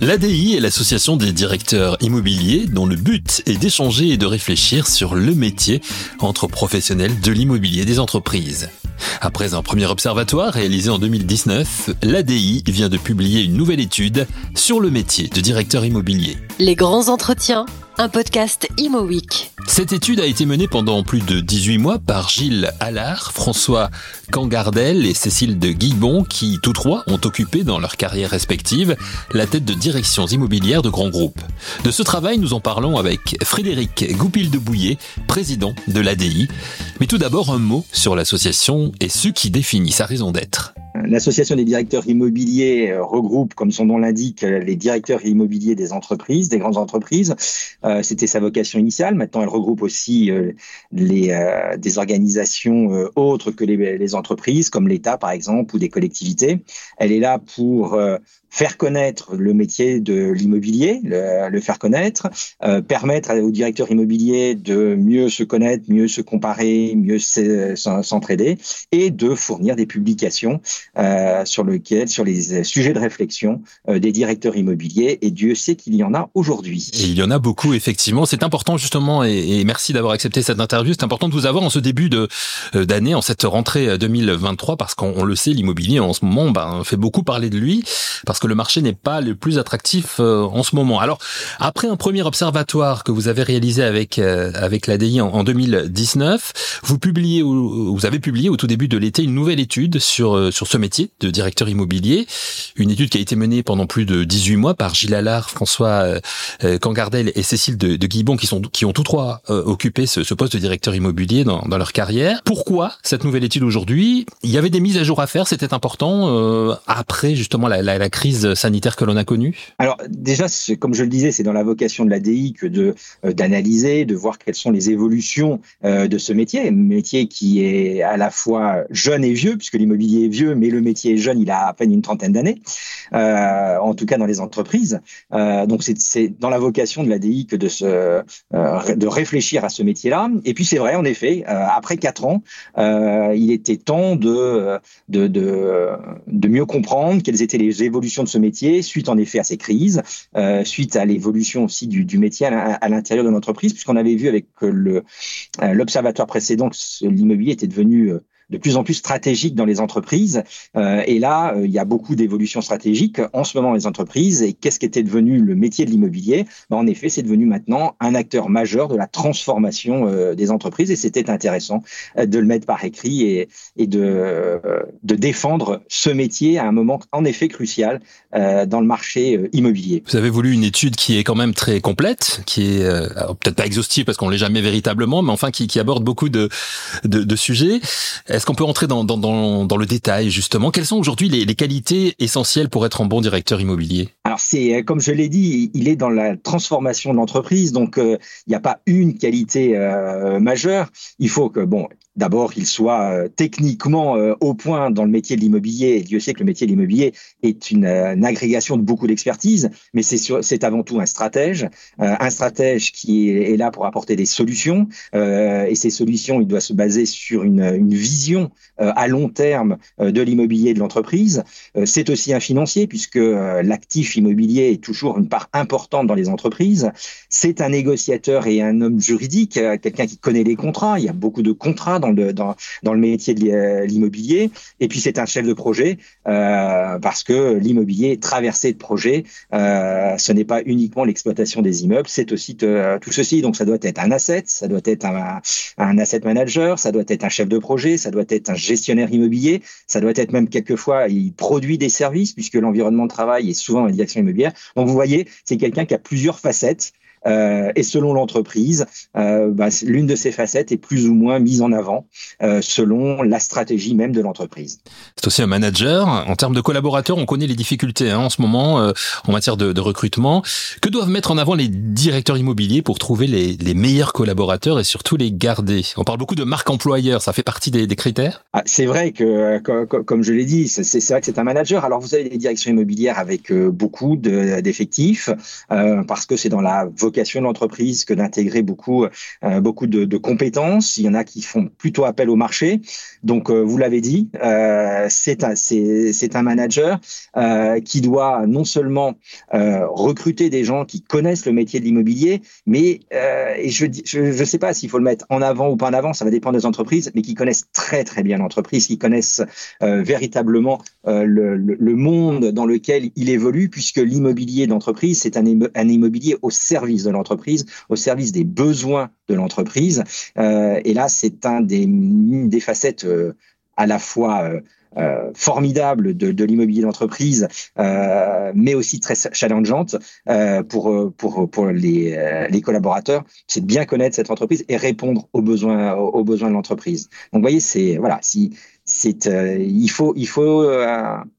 L'ADI est l'association des directeurs immobiliers dont le but est d'échanger et de réfléchir sur le métier entre professionnels de l'immobilier des entreprises. Après un premier observatoire réalisé en 2019, l'ADI vient de publier une nouvelle étude sur le métier de directeur immobilier. Les grands entretiens un podcast Imo Week. Cette étude a été menée pendant plus de 18 mois par Gilles Allard, François Cangardel et Cécile de Guibon qui, tous trois, ont occupé dans leur carrière respective la tête de directions immobilières de grands groupes. De ce travail, nous en parlons avec Frédéric Goupil de Bouillet, président de l'ADI. Mais tout d'abord, un mot sur l'association et ce qui définit sa raison d'être. L'association des directeurs immobiliers euh, regroupe, comme son nom l'indique, les directeurs immobiliers des entreprises, des grandes entreprises. Euh, c'était sa vocation initiale. Maintenant, elle regroupe aussi euh, les, des organisations autres que les, entreprises, comme l'État par exemple, ou des collectivités. Elle est là pour faire connaître le métier de l'immobilier, le, faire connaître, euh, permettre aux directeurs immobiliers de mieux se connaître, mieux se comparer, mieux s'entraider, et de fournir des publications euh, sur lequel, sur les sujets de réflexion euh, des directeurs immobiliers. Et Dieu sait qu'il y en a aujourd'hui. Il y en a beaucoup effectivement. C'est important justement, et, et merci d'avoir accepté cette interview. C'est important de vous avoir en ce début de euh, d'année, en cette rentrée 2023, parce qu'on le sait, l'immobilier en ce moment ben, fait beaucoup parler de lui, parce que le marché n'est pas le plus attractif euh, en ce moment. Alors, après un premier observatoire que vous avez réalisé avec euh, avec l'ADI en, en 2019, vous publiez vous avez publié au tout début de l'été une nouvelle étude sur euh, sur ce métier de directeur immobilier, une étude qui a été menée pendant plus de 18 mois par Gilles Allard, François Cangardel et Cécile de, de Guibon qui sont qui ont tous trois occupé ce, ce, poste de directeur immobilier dans, leur carrière. Pourquoi cette nouvelle étude aujourd'hui? Il y avait des mises à jour à faire, c'était important après justement la, crise sanitaire que l'on a connue? Alors déjà, comme je le disais, c'est dans la vocation de l'ADI que de euh, d'analyser, de voir quelles sont les évolutions euh, de ce métier, un métier qui est à la fois jeune et vieux, puisque l'immobilier est vieux, mais le métier est jeune, il a à peine une trentaine d'années, euh, en tout cas dans les entreprises. donc c'est dans la vocation de l'ADI que de se de à ce métier-là. Et puis c'est vrai, en effet, après quatre ans, il était temps de, de de de mieux comprendre quelles étaient les évolutions ce métier, suite en effet à ces crises, euh, suite à l'évolution aussi du, métier à, l'intérieur de l'entreprise, puisqu'on avait vu avec euh, l'observatoire précédent que l'immobilier était devenu euh, de plus en plus stratégique dans les entreprises. Euh, et là, euh, il y a beaucoup d'évolutions stratégiques en ce moment dans les entreprises. Et qu'est-ce qui était devenu le métier de l'immobilier? Ben, En effet, c'est devenu maintenant un acteur majeur de la transformation euh, des entreprises. Et c'était intéressant de le mettre par écrit et, et de, de défendre ce métier à un moment en effet crucial dans le marché immobilier. Vous avez voulu une étude qui est quand même très complète, qui est peut-être pas exhaustive parce qu'on l'est jamais véritablement, mais enfin qui, qui aborde beaucoup de, de, de sujets. Est-ce qu'on peut entrer dans, le détail justement? Quelles sont aujourd'hui les, les, qualités essentielles pour être un bon directeur immobilier? Alors c'est euh, comme je l'ai dit, il est dans la transformation de l'entreprise, donc euh, il n'y a pas une qualité euh, majeure. Il faut que bon, d'abord qu'il soit euh, techniquement euh, au point dans le métier de l'immobilier. Dieu sait que le métier de l'immobilier est une, euh, agrégation de beaucoup d'expertise, mais c'est avant tout un stratège, un stratège qui est, là pour apporter des solutions. et ces solutions, il doit se baser sur une, une vision à long terme de l'immobilier de l'entreprise. c'est aussi un financier puisque l'actif immobilier est toujours une part importante dans les entreprises. C'est un négociateur et un homme juridique, quelqu'un qui connaît les contrats. Il y a beaucoup de contrats dans le, dans, dans le métier de euh, l'immobilier. Et puis c'est un chef de projet euh, parce que l'immobilier est traversé de projets. Euh, ce n'est pas uniquement l'exploitation des immeubles, c'est aussi tout ceci. Donc ça doit être un asset, ça doit être un, un asset manager, ça doit être un chef de projet, ça doit être un gestionnaire immobilier, ça doit être même quelquefois il produit des services puisque l'environnement de travail est souvent une direction immobilière. Donc vous voyez, c'est quelqu'un qui a plusieurs facettes. Euh, et selon l'entreprise, euh, bah, l'une de ces facettes est plus ou moins mise en avant euh, selon la stratégie même de l'entreprise. C'est aussi un manager. En termes de collaborateurs, on connaît les difficultés hein, en ce moment en matière de, de, recrutement. Que doivent mettre en avant les directeurs immobiliers pour trouver les, les meilleurs collaborateurs et surtout les garder? On parle beaucoup de marque employeur, ça fait partie des, des critères? Ah, C'est vrai que, comme, je l'ai dit, c'est vrai que c'est un manager. Alors vous avez des directions immobilières avec beaucoup d'effectifs parce que c'est dans la vocation vocation que d'intégrer beaucoup, beaucoup de, compétences. Il y en a qui font plutôt appel au marché. Donc, vous l'avez dit, c'est un, un manager qui doit non seulement recruter des gens qui connaissent le métier de l'immobilier, mais et je ne sais pas s'il faut le mettre en avant ou pas en avant, ça va dépendre des entreprises, mais qui connaissent très très bien l'entreprise, qui connaissent véritablement le, le, monde dans lequel il évolue, puisque l'immobilier d'entreprise, c'est un, un, immobilier au service de l'entreprise, au service des besoins de l'entreprise. Euh, et là, c'est un des, des facettes euh, à la fois euh, euh formidable de, de l'immobilier d'entreprise, mais aussi très challengeante pour pour pour les, les collaborateurs, c'est de bien connaître cette entreprise et répondre aux besoins aux besoins de l'entreprise. Donc, vous voyez, c'est voilà, si c'est il faut il faut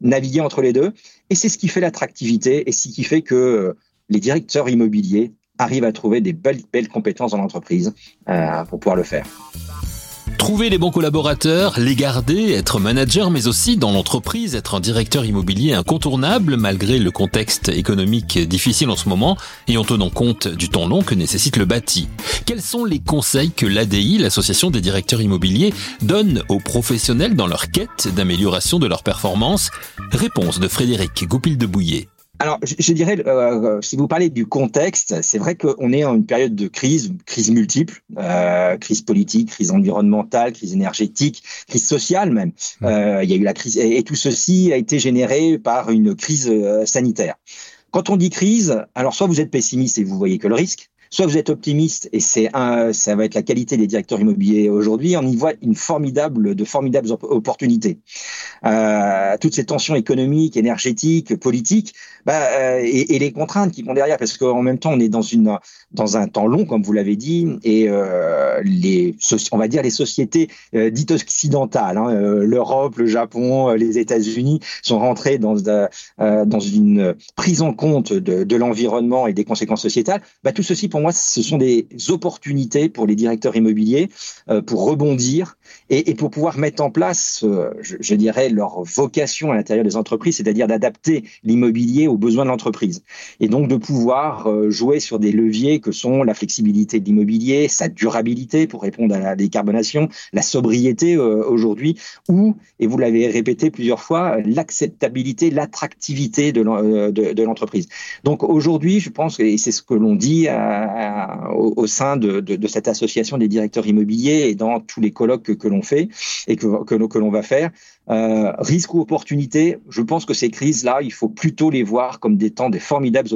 naviguer entre les deux et c'est ce qui fait l'attractivité et ce qui fait que les directeurs immobiliers arrivent à trouver des belles compétences dans l'entreprise pour pouvoir le faire. Trouver les bons collaborateurs, les garder, être manager, mais aussi dans l'entreprise, être un directeur immobilier incontournable malgré le contexte économique difficile en ce moment et en tenant compte du temps long que nécessite le bâti. Quels sont les conseils que l'ADI, l'association des directeurs immobiliers, donne aux professionnels dans leur quête d'amélioration de leur performance? Réponse de Frédéric Goupil de Bouillet. Alors, je, dirais, euh, si vous parlez du contexte, c'est vrai qu'on est en une période de crise, crise multiple, euh, crise politique, crise environnementale, crise énergétique, crise sociale même. Euh, il y a eu la crise, et, tout ceci a été généré par une crise euh, sanitaire. Quand on dit crise, alors soit vous êtes pessimiste et vous voyez que le risque, soit vous êtes optimiste et c'est ça va être la qualité des directeurs immobiliers aujourd'hui. On y voit une formidable, de formidables opportunités. Euh, toutes ces tensions économiques, énergétiques, politiques, bah, euh, et, les contraintes qui vont derrière, parce qu'en même temps on est dans une, dans un temps long, comme vous l'avez dit, et euh, les, on va dire les sociétés dites occidentales, hein, l'Europe, le Japon, les États-Unis sont rentrés dans, dans une prise en compte de, de l'environnement et des conséquences sociétales. Bah, tout ceci pour moi, ce sont des opportunités pour les directeurs immobiliers euh, pour rebondir et, pour pouvoir mettre en place, euh, je, je, dirais, leur vocation à l'intérieur des entreprises, c'est-à-dire d'adapter l'immobilier aux besoins de l'entreprise. Et donc de pouvoir euh, jouer sur des leviers que sont la flexibilité de l'immobilier, sa durabilité pour répondre à la décarbonation, la sobriété aujourd'hui, ou, et vous l'avez répété plusieurs fois, l'acceptabilité, l'attractivité de l'entreprise. Donc aujourd'hui, je pense, et c'est ce que l'on dit à, au, au, sein de, cette association des directeurs immobiliers et dans tous les colloques que, l'on fait et que, que l'on va faire. Euh, risque ou opportunité, je pense que ces crises-là, il faut plutôt les voir comme des temps, des formidables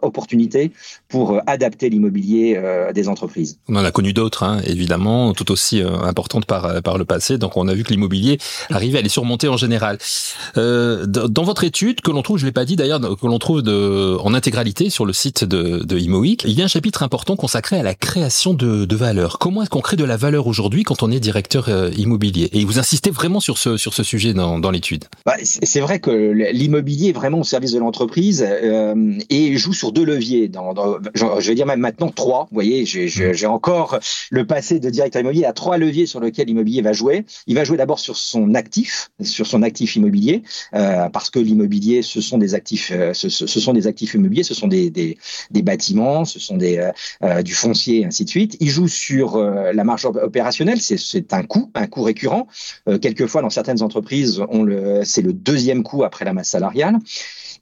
opportunités pour euh, adapter l'immobilier euh, des entreprises. On en a connu d'autres, hein, évidemment, tout aussi euh, importantes par, par le passé. Donc on a vu que l'immobilier arrivait à les surmonter en général. Dans votre étude, que l'on trouve, je l'ai pas dit d'ailleurs, que l'on trouve de, en intégralité sur le site de, de il y a un chapitre important consacré à la création de, de valeur. Comment est-ce qu'on crée de la valeur aujourd'hui quand on est directeur immobilier? Et vous insistez vraiment sur ce, sur ce sujet dans, dans l'étude. Bah, c'est vrai que l'immobilier est vraiment au service de l'entreprise euh, et joue sur deux leviers. Dans, dans, je vais dire même maintenant trois. Vous voyez, j'ai mmh. encore le passé de directeur immobilier à trois leviers sur lesquels l'immobilier va jouer. Il va jouer d'abord sur son actif, sur son actif immobilier, euh, parce que l'immobilier, ce sont des actifs, euh, ce, ce, sont des actifs immobiliers, ce sont des, des, des bâtiments, ce sont des, euh, du foncier, ainsi de suite. Il joue sur la marge opérationnelle, c'est un coût, un coût récurrent. quelquefois, dans certaines entreprises c'est le deuxième coût après la masse salariale.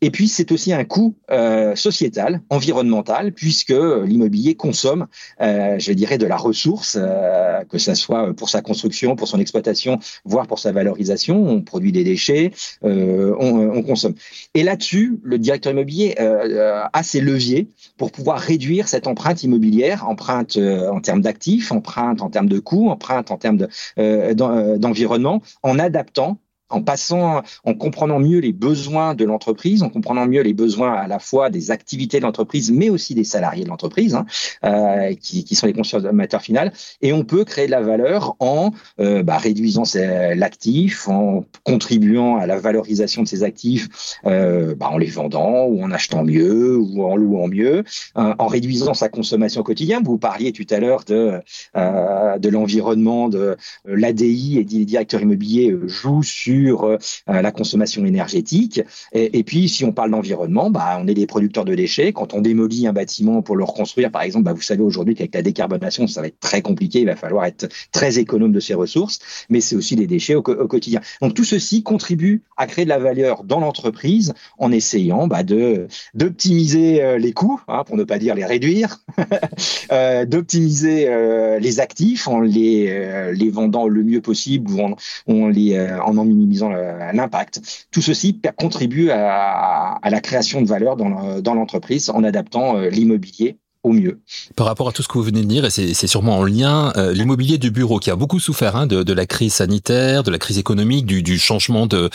Et puis, c'est aussi un coût euh, sociétal, environnemental, puisque l'immobilier consomme, euh, je dirais, de la ressource, euh, que ce soit pour sa construction, pour son exploitation, voire pour sa valorisation. On produit des déchets, euh, on, on, consomme. Et là-dessus, le directeur immobilier euh, a ses leviers pour pouvoir réduire cette empreinte immobilière, empreinte euh, en termes d'actifs, empreinte en termes de coûts, empreinte en termes d'environnement, en adaptant en passant, en comprenant mieux les besoins de l'entreprise, en comprenant mieux les besoins à la fois des activités de l'entreprise, mais aussi des salariés de l'entreprise, hein, euh, qui, sont les consommateurs finaux. Et on peut créer de la valeur en euh, bah, réduisant l'actif, en contribuant à la valorisation de ces actifs, euh, bah, en les vendant ou en achetant mieux ou en louant mieux, euh, en réduisant sa consommation au quotidien. Vous parliez tout à l'heure de, de l'environnement, de l'ADI et des directeurs immobiliers jouent sur sur la consommation énergétique. Et, puis, si on parle d'environnement, bah, on est des producteurs de déchets. Quand on démolit un bâtiment pour le reconstruire, par exemple, bah, vous savez aujourd'hui qu'avec la décarbonation, ça va être très compliqué. Il va falloir être très économe de ses ressources, mais c'est aussi des déchets au, quotidien. Donc tout ceci contribue à créer de la valeur dans l'entreprise en essayant bah, de d'optimiser euh, les coûts, hein, pour ne pas dire les réduire, euh, d'optimiser euh, les actifs en les euh, les vendant le mieux possible ou en, en les en en minimisant l'impact. Tout ceci contribue à, la création de valeur dans, l'entreprise en adaptant l'immobilier au mieux. Par rapport à tout ce que vous venez de dire, et c'est sûrement en lien, euh, l'immobilier du bureau qui a beaucoup souffert hein, de, la crise sanitaire, de la crise économique, du, changement euh,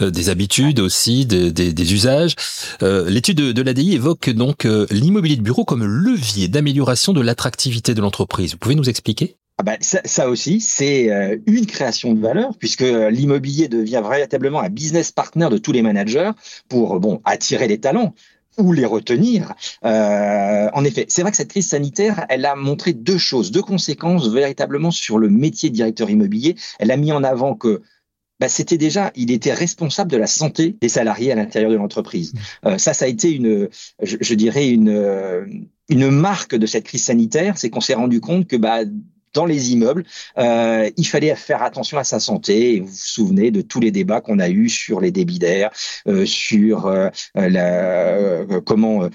des habitudes aussi, des, usages. Euh, l'étude de, de l'ADI évoque donc l'immobilier de bureau comme levier d'amélioration de l'attractivité de l'entreprise. Vous pouvez nous expliquer? Ah ben, ça, ça, aussi, c'est une création de valeur puisque l'immobilier devient véritablement un business partner de tous les managers pour bon attirer les talents, ou les retenir. Euh, en effet, c'est vrai que cette crise sanitaire, elle a montré deux choses, deux conséquences véritablement sur le métier de directeur immobilier. Elle a mis en avant que bah, c'était déjà, il était responsable de la santé des salariés à l'intérieur de l'entreprise. Mmh. Euh, ça, ça a été une, je, je dirais une, une marque de cette crise sanitaire, c'est qu'on s'est rendu compte que bah, dans les immeubles, euh, il fallait faire attention à sa santé. vous vous souvenez de tous les débats qu'on a eus sur les débits d'air, euh, sur euh, la, comment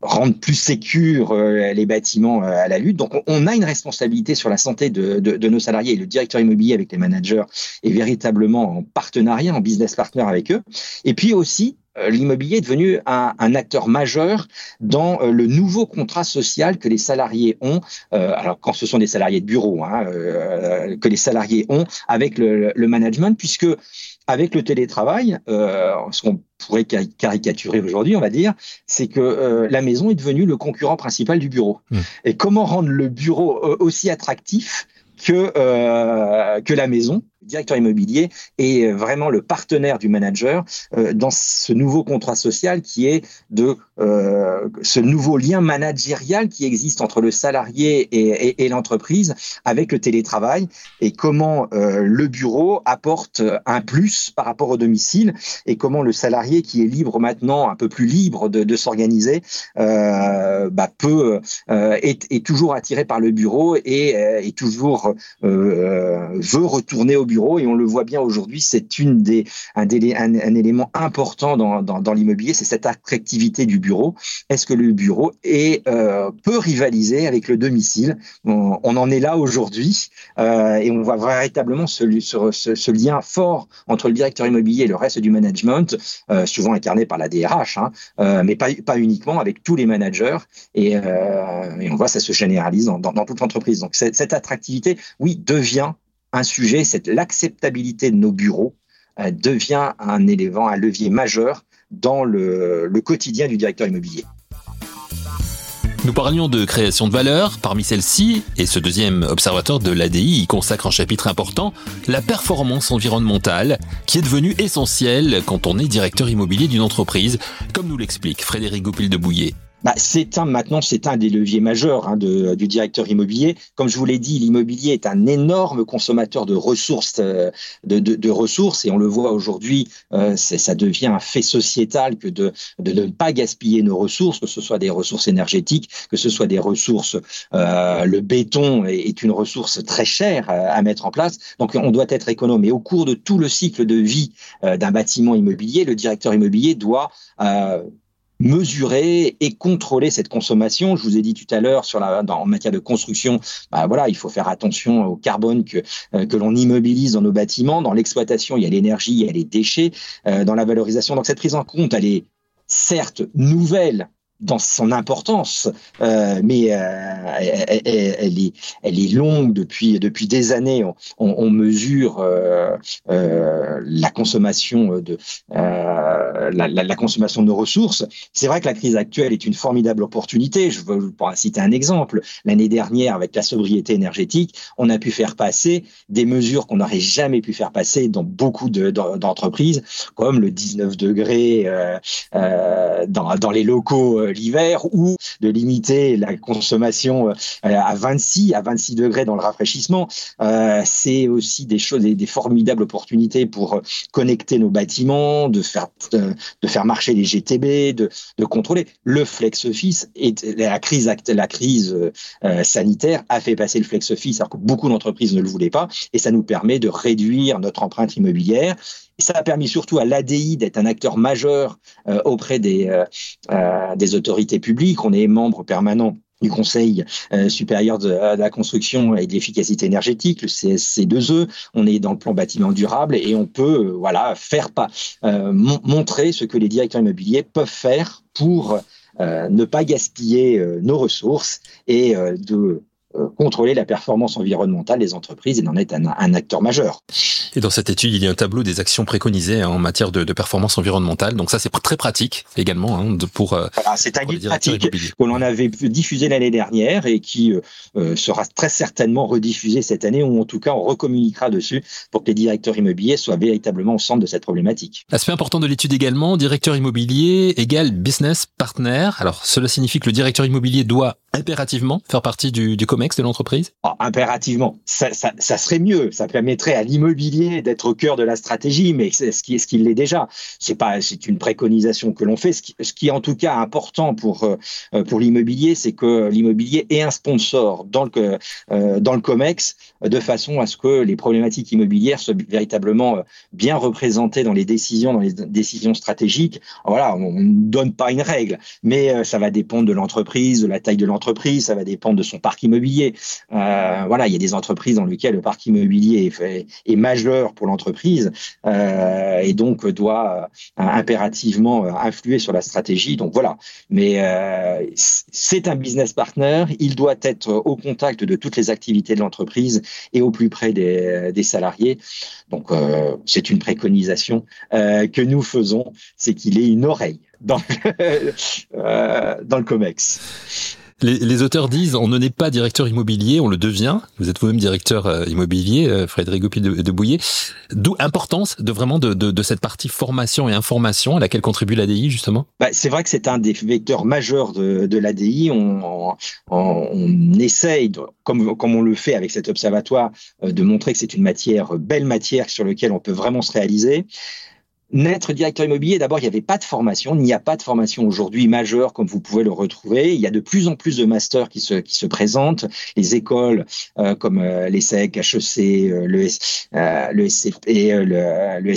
rendre plus sécures les bâtiments à la lutte. Donc, on a une responsabilité sur la santé de, de, de, nos salariés. Le directeur immobilier avec les managers est véritablement en partenariat, en business partner avec eux. Et puis aussi, euh, l'immobilier est devenu un, un, acteur majeur dans euh, le nouveau contrat social que les salariés ont, euh, alors quand ce sont des salariés de bureau, hein, euh, que les salariés ont avec le, le management, puisque avec le télétravail, euh, ce qu'on pourrait caricaturer aujourd'hui, on va dire, c'est que la maison est devenue le concurrent principal du bureau. Mmh. Et comment rendre le bureau aussi attractif que, euh, que la maison? Directeur immobilier est euh, vraiment le partenaire du manager euh, dans ce nouveau contrat social qui est de euh, ce nouveau lien managérial qui existe entre le salarié et, l'entreprise avec le télétravail et comment le bureau apporte un plus par rapport au domicile et comment le salarié qui est libre maintenant, un peu plus libre de, s'organiser, bah, peut est, est, toujours attiré par le bureau et est toujours veut retourner au bureau et on le voit bien aujourd'hui, c'est un, élément important dans, dans, l'immobilier, c'est cette attractivité du bureau. Est-ce que le bureau est euh, peut rivaliser avec le domicile? On, en est là aujourd'hui euh, et on voit véritablement ce, lien fort entre le directeur immobilier et le reste du management, euh, souvent incarné par la DRH, hein, euh, mais pas, pas uniquement avec tous les managers et, on voit ça se généralise dans, dans toute l'entreprise. Donc cette attractivité, oui, devient un sujet, c'est l'acceptabilité de nos bureaux euh, devient un élément, un levier majeur dans le, quotidien du directeur immobilier. Nous parlions de création de valeur. Parmi celles-ci, et ce deuxième observateur de l'ADI y consacre un chapitre important, la performance environnementale, qui est devenue essentielle quand on est directeur immobilier d'une entreprise, comme nous l'explique Frédéric Goupil de Bouillet bah, c'est un maintenant c'est un des leviers majeurs hein, de, du directeur immobilier. Comme je vous l'ai dit, l'immobilier est un énorme consommateur de ressources, euh, de, de, de ressources, et on le voit aujourd'hui, euh, ça devient un fait sociétal que de, de ne pas gaspiller nos ressources, que ce soit des ressources énergétiques, que ce soit des ressources. Euh, le béton est, une ressource très chère à, à, mettre en place, donc on doit être économe. Et au cours de tout le cycle de vie euh, d'un bâtiment immobilier, le directeur immobilier doit euh, mesurer et contrôler cette consommation. Je vous ai dit tout à l'heure sur la, dans, en matière de construction, bah voilà, il faut faire attention au carbone que euh, que l'on immobilise dans nos bâtiments. Dans l'exploitation, il y a l'énergie, il y a les déchets. Euh, dans la valorisation, donc cette prise en compte, elle est certes nouvelle dans son importance, euh, mais euh, elle, est, elle est longue depuis depuis des années. On, on mesure euh, euh, la consommation de euh, la, la, la, consommation de nos ressources. C'est vrai que la crise actuelle est une formidable opportunité. Je veux pour citer un exemple. L'année dernière, avec la sobriété énergétique, on a pu faire passer des mesures qu'on n'aurait jamais pu faire passer dans beaucoup d'entreprises, comme le 19 degrés euh, dans, dans, les locaux l'hiver, ou de limiter la consommation euh, à 26 à 26 degrés dans le rafraîchissement. C'est aussi des choses, des, des formidables opportunités pour connecter nos bâtiments, de faire de, faire marcher les GTB, de, de contrôler le flex office. Et la crise la crise euh, sanitaire a fait passer le flex office alors que beaucoup d'entreprises ne le voulaient pas, et ça nous permet de réduire notre empreinte immobilière. Ça a permis surtout à l'ADI d'être un acteur majeur euh, auprès des, euh, des autorités publiques. On est membre permanent du Conseil euh, supérieur de, la construction et de l'efficacité énergétique, le CSC2E. On est dans le plan bâtiment durable et on peut euh, voilà faire pas euh, montrer ce que les directeurs immobiliers peuvent faire pour ne pas gaspiller nos ressources et de euh, contrôler la performance environnementale des entreprises et d'en être un, acteur majeur. Et dans cette étude, il y a un tableau des actions préconisées en matière de, performance environnementale. Donc ça, c'est très pratique également hein, pour. Euh, voilà, c'est un guide pratique que l'on avait diffusé l'année dernière et qui euh, sera très certainement rediffusé cette année, ou en tout cas on recommuniquera dessus pour que les directeurs immobiliers soient véritablement au centre de cette problématique. Aspect important de l'étude également, directeur immobilier égale business partner. Alors cela signifie que le directeur immobilier doit impérativement faire partie du, COMEX de l'entreprise? Ah, Impérativement. Ça, serait mieux. Ça permettrait à l'immobilier d'être au cœur de la stratégie, mais ce qui, ce l'est déjà. C'est pas, c'est une préconisation que l'on fait. Ce qui, ce qui, est en tout cas important pour euh, pour l'immobilier, c'est que l'immobilier ait un sponsor dans le euh, dans le Comex, de façon à ce que les problématiques immobilières soient véritablement euh, bien représentées dans les décisions, dans les décisions stratégiques. Voilà, on ne donne pas une règle, mais ça va dépendre de l'entreprise, de la taille de l'entreprise ça va dépendre de son parc immobilier. Euh, voilà, il y a des entreprises dans lesquelles le parc immobilier est, majeur pour l'entreprise euh, et donc doit euh, impérativement influer sur la stratégie. Donc voilà, mais c'est un business partner. Il doit être au contact de toutes les activités de l'entreprise et au plus près des, salariés. Donc c'est une préconisation que nous faisons, c'est qu'il ait une oreille dans le, dans le COMEX. Les, auteurs disent on ne n'est pas directeur immobilier, on le devient. Vous êtes vous-même directeur euh, immobilier, euh, Frédéric Gopi de, de Bouillet. D'où importance de vraiment de, de, de, cette partie formation et information à laquelle contribue l'ADI justement? Bah, c'est vrai que c'est un des vecteurs majeurs de, de l'ADI. On, on, on, essaye, comme, comme on le fait avec cet observatoire, euh, de montrer que c'est une matière, belle matière sur laquelle on peut vraiment se réaliser. Naître directeur immobilier, d'abord, il n'y avait pas de formation. Il n'y a pas de formation aujourd'hui majeure comme vous pouvez le retrouver. Il y a de plus en plus de masters qui se, qui se présentent. Les écoles euh, comme euh, l'ESSEC, HEC, euh, le, euh, le SCP, euh, le, le,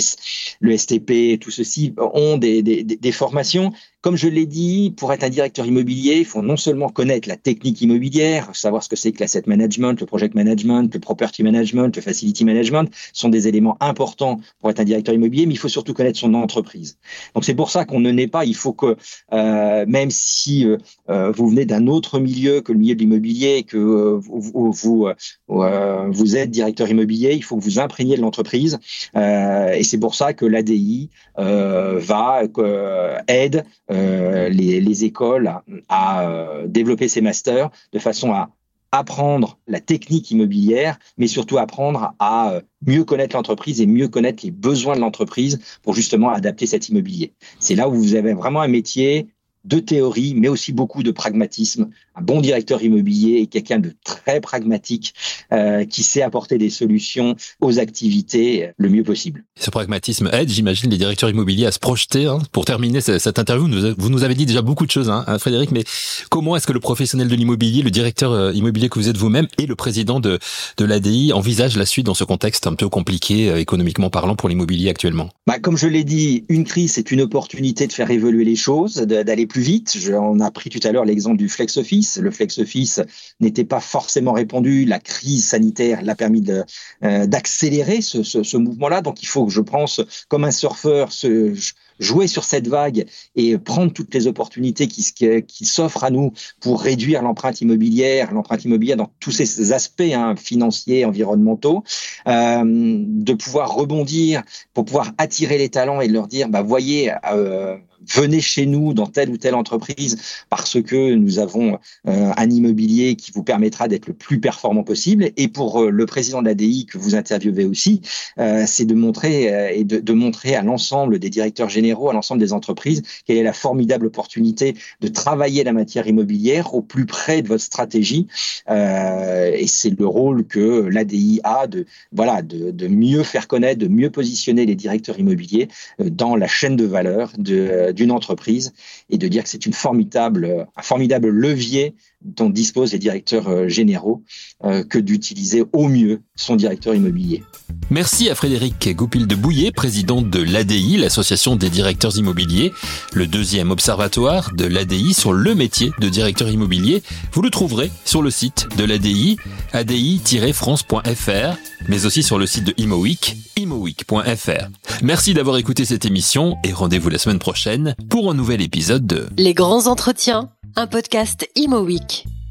le, STP, tout ceci ont des, des, des formations comme je l'ai dit, pour être un directeur immobilier, il faut non seulement connaître la technique immobilière, savoir ce que c'est que l'asset management, le project management, le property management, le facility management, sont des éléments importants pour être un directeur immobilier, mais il faut surtout connaître son entreprise. Donc c'est pour ça qu'on ne naît pas. Il faut que, euh, même si euh, euh vous venez d'un autre milieu que le milieu de l'immobilier, que euh, vous vous, euh, vous, êtes directeur immobilier, il faut que vous imprégniez de l'entreprise. et c'est pour ça que l'ADI va aide les, les, écoles à, euh, développer ces masters de façon à apprendre la technique immobilière, mais surtout apprendre à euh, mieux connaître l'entreprise et mieux connaître les besoins de l'entreprise pour justement adapter cet immobilier. C'est là où vous avez vraiment un métier de théorie, mais aussi beaucoup de pragmatisme. Un bon directeur immobilier est quelqu'un de très pragmatique euh, qui sait apporter des solutions aux activités le mieux possible. Ce pragmatisme aide, j'imagine, les directeurs immobiliers à se projeter. Hein. Pour terminer cette interview, vous nous avez dit déjà beaucoup de choses, hein, hein, Frédéric, mais comment est-ce que le professionnel de l'immobilier, le directeur euh, immobilier que vous êtes vous-même et le président de, de l'ADI envisage la suite dans ce contexte un peu compliqué, euh, économiquement parlant, pour l'immobilier actuellement? Bah, Comme je l'ai dit, une crise, c'est une opportunité de faire évoluer les choses, d'aller plus vite. Je, on a pris tout à l'heure l'exemple du flex office. Le flex office n'était pas forcément répandu. La crise sanitaire l'a permis euh, d'accélérer ce, mouvement-là. Donc il faut que je pense, comme un surfeur, ce, jouer sur cette vague et prendre toutes les opportunités qui, s'offrent à nous pour réduire l'empreinte immobilière, l'empreinte immobilière dans tous ces aspects hein, financiers, environnementaux, euh, de pouvoir rebondir pour pouvoir attirer les talents et leur dire, bah voyez, euh, venez chez nous dans telle ou telle entreprise parce que nous avons euh, un immobilier qui vous permettra d'être le plus performant possible. Et pour euh, le président de l'ADI que vous interviewez aussi, euh, c'est de montrer et de, de, montrer à l'ensemble des directeurs généraux, à l'ensemble des entreprises, quelle est la formidable opportunité de travailler la matière immobilière au plus près de votre stratégie. et c'est le rôle que l'ADI a de voilà de, de mieux faire connaître, de mieux positionner les directeurs immobiliers dans la chaîne de valeur de d'une entreprise et de dire que c'est une formidable, un formidable levier dont disposent les directeurs euh, généraux euh, que d'utiliser au mieux son directeur immobilier. Merci à Frédéric Goupil de Bouillet, président de l'ADI, l'association des directeurs immobiliers, le deuxième observatoire de l'ADI sur le métier de directeur immobilier. Vous le trouverez sur le site de l'ADI, adi-france.fr, mais aussi sur le site de ImoWeek, imoweek.fr. Merci d'avoir écouté cette émission et rendez-vous la semaine prochaine pour un nouvel épisode de Les grands entretiens, un podcast ImoWeek.